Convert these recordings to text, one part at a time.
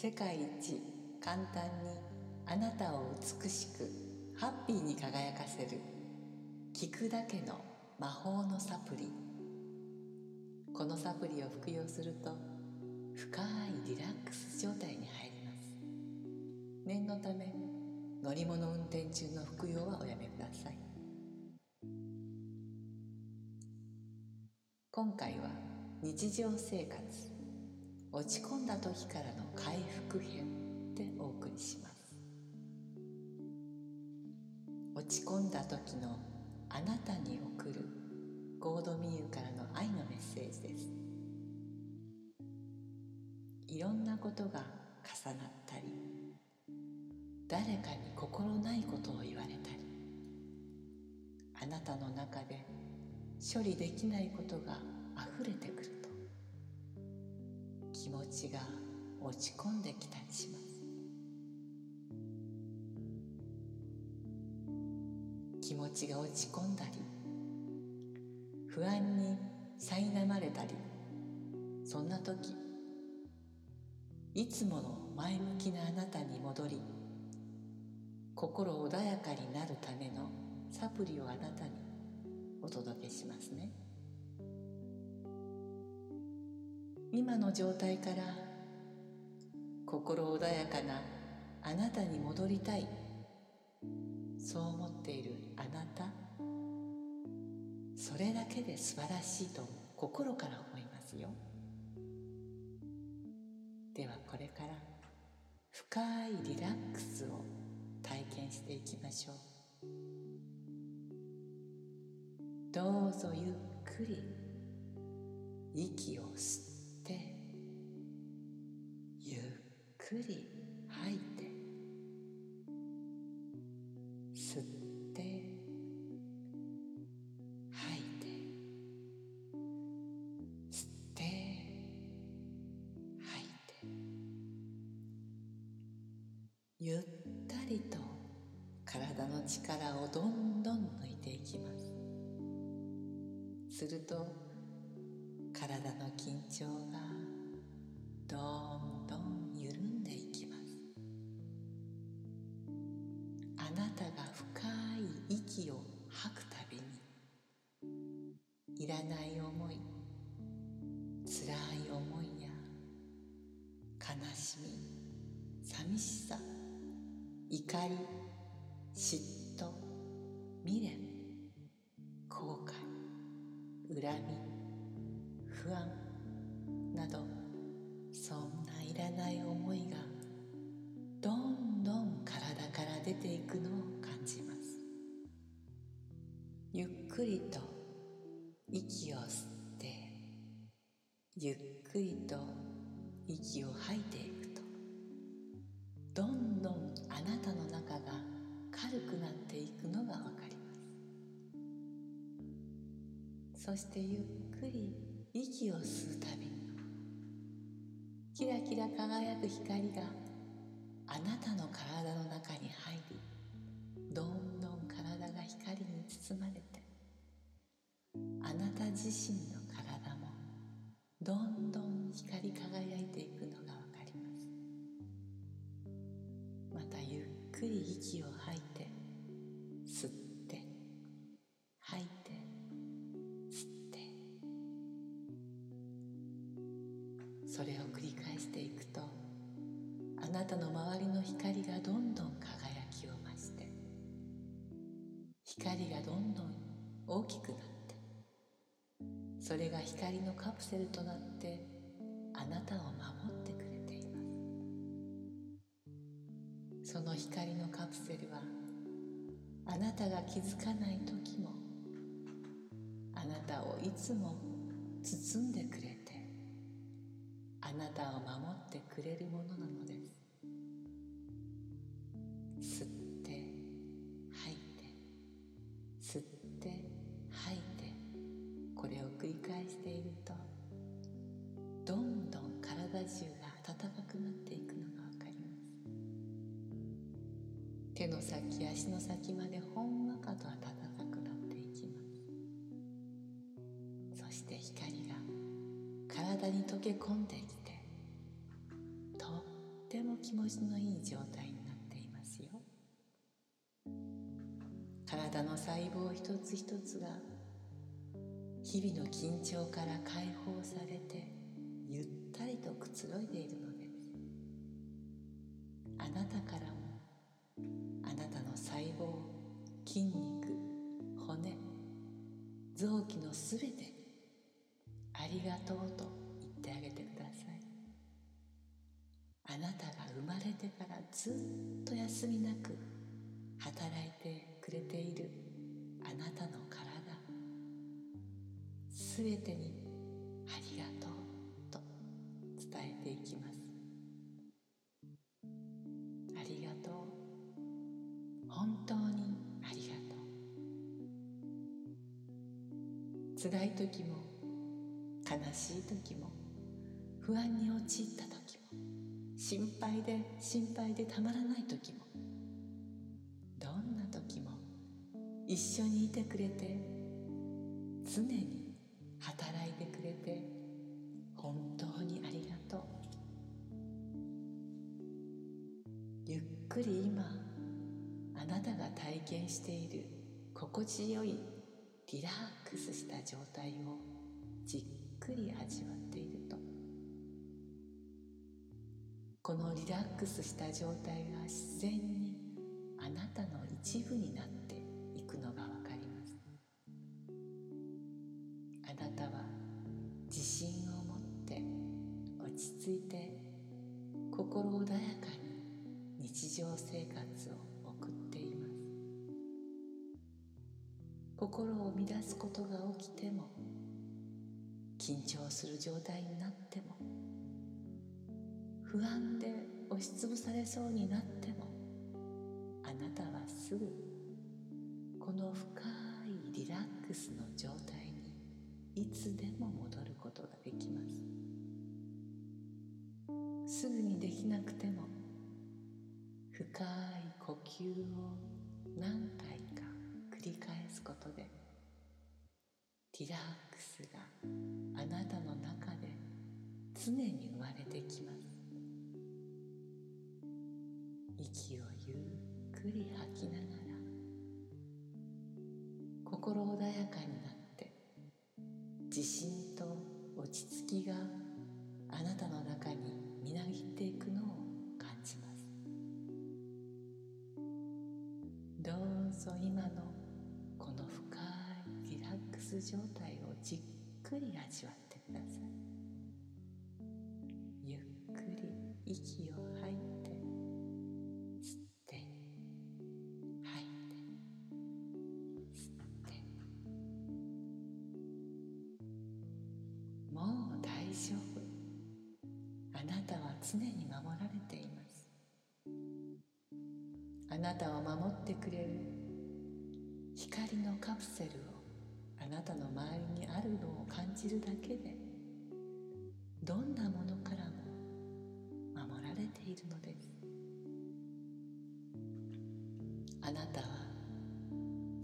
世界一簡単にあなたを美しくハッピーに輝かせる聞くだけの魔法のサプリ。このサプリを服用すると深いリラックス状態に入ります。念のため乗り物運転中の服用はおやめください。今回は日常生活。落ち込んだ時からの回復編でお送りします。落ち込んだ時のあなたに送るゴードミユからの愛のメッセージです。いろんなことが重なったり誰かに心ないことを言われたりあなたの中で処理できないことが溢れてくる。気持ちが落ち込んできたりします。気持ちが落ち込んだり不安に苛まれたりそんな時いつもの前向きなあなたに戻り心穏やかになるためのサプリをあなたにお届けしますね。今の状態から心穏やかなあなたに戻りたい。そう思っているあなた。それだけで素晴らしいと心から思いますよ。ではこれから深いリラックスを体験していきましょう。どうぞゆっくり息を吸って。くり吐いて吸って吐いて吸って吐いて。ゆったりと体の力をどんどん抜いていきます。すると体の緊張がどんいらない思い。辛い思いや。悲しみ。寂しさ。怒り。嫉妬。未練。後悔。恨み。不安。などそんないらない思いがどんどん体から出ていくのを感じます。ゆっくりと息を吸ってゆっくりと息を吐いていくとどんどんあなたの中が軽くなっていくのがわかります。そしてゆっくり息を吸うたびにキラキラ輝く光があなたの体の中に入りどんどん体が光に包まれてあなた自身の体もどんどん光り輝いていくのがわかります。またゆっくり息を吐いて吸って吐いて吸って。それを繰り返していくとあなたの周りの光がどんどん輝きを増して光がどんどん大きくなってそれが光のカプセルとなってあなたを守ってくれています。その光のカプセルはあなたが気づかない時もあなたをいつも包んでくれてあなたを守ってくれるものなのです。返しているとどんどん体中が温かくなっていくのがわかります。手の先足の先までほんわかと温かくなっていきます。そして光が体に溶け込んできてとっても気持ちのいい状態になっていますよ。体の細胞一つ一つが日々の緊張から解放されてゆったりとくつろいでいるのですあなたからもあなたの細胞筋肉骨臓器のすべてありがとうと言ってあげてください。あなたが生まれてからずっと休みなく働いてくれているすべてにありがとうと伝えていきます。ありがとう。本当にありがとう辛い時も悲しい時も不安に陥った時も心配で心配でたまらない時もどんな時も一緒にいてくれて常にっくり今あなたが体験している心地よいリラックスした状態をじっくり味わっていると。このリラックスした状態が自然にあなたの一部になっていくのがわかります。あなたは自信を持って落ち着いて心穏やか常生活を送っています。心を乱すことが起きても緊張する状態になっても不安で押しつぶされそうになってもあなたはすぐこの深いリラックスの状態にいつでも戻ることができます。すぐにできなくても深い呼吸を何回か繰り返すことでリラックスがあなたの中で常に生まれてきます。息をゆっくり吐きながら心穏やかになって自信と落ち着きがあなたの中にみなぎっていくのをぞ今のこの深いリラックス状態をじっくり味わってください。ゆっくり息を吐いて吸って吐いて吸って。もう大丈夫。あなたは常に守られています。あなたを守ってくれる。光のカプセルをあなたの周りにあるのを感じるだけでどんなものからも守られているのです。あなたは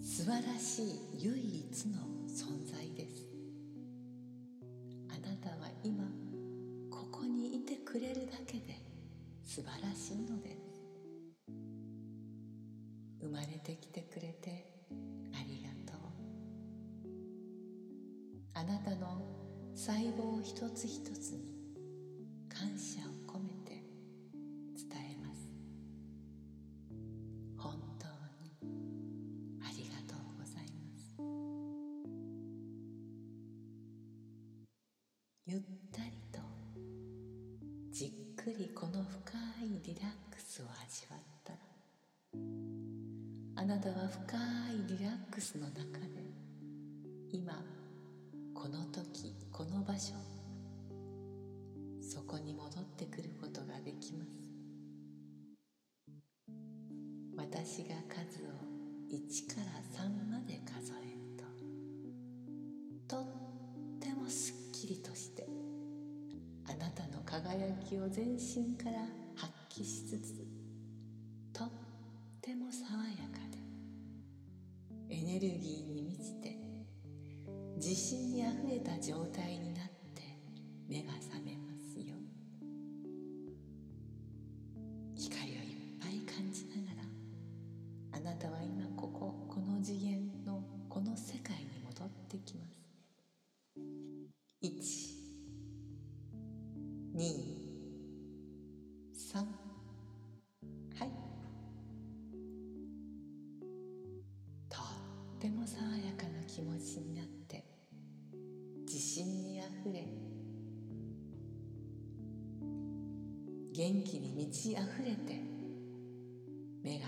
素晴らしい唯一の存在です。あなたは今ここにいてくれるだけで素晴らしいのです。生まれてきてくれてあなたの細胞一つ一つに感謝を込めて伝えます。本当にありがとうございます。ゆったりとじっくりこの深いリラックスを味わったらあなたは深いリラックスの中で今この時この場所そこに戻ってくることができます。私が数を1から3まで数えるととってもすっきりとしてあなたの輝きを全身から発揮しつつとっても爽やかでエネルギーに満ちて自信にあふれた状態になって目が覚めます。元気に満ち溢れて目が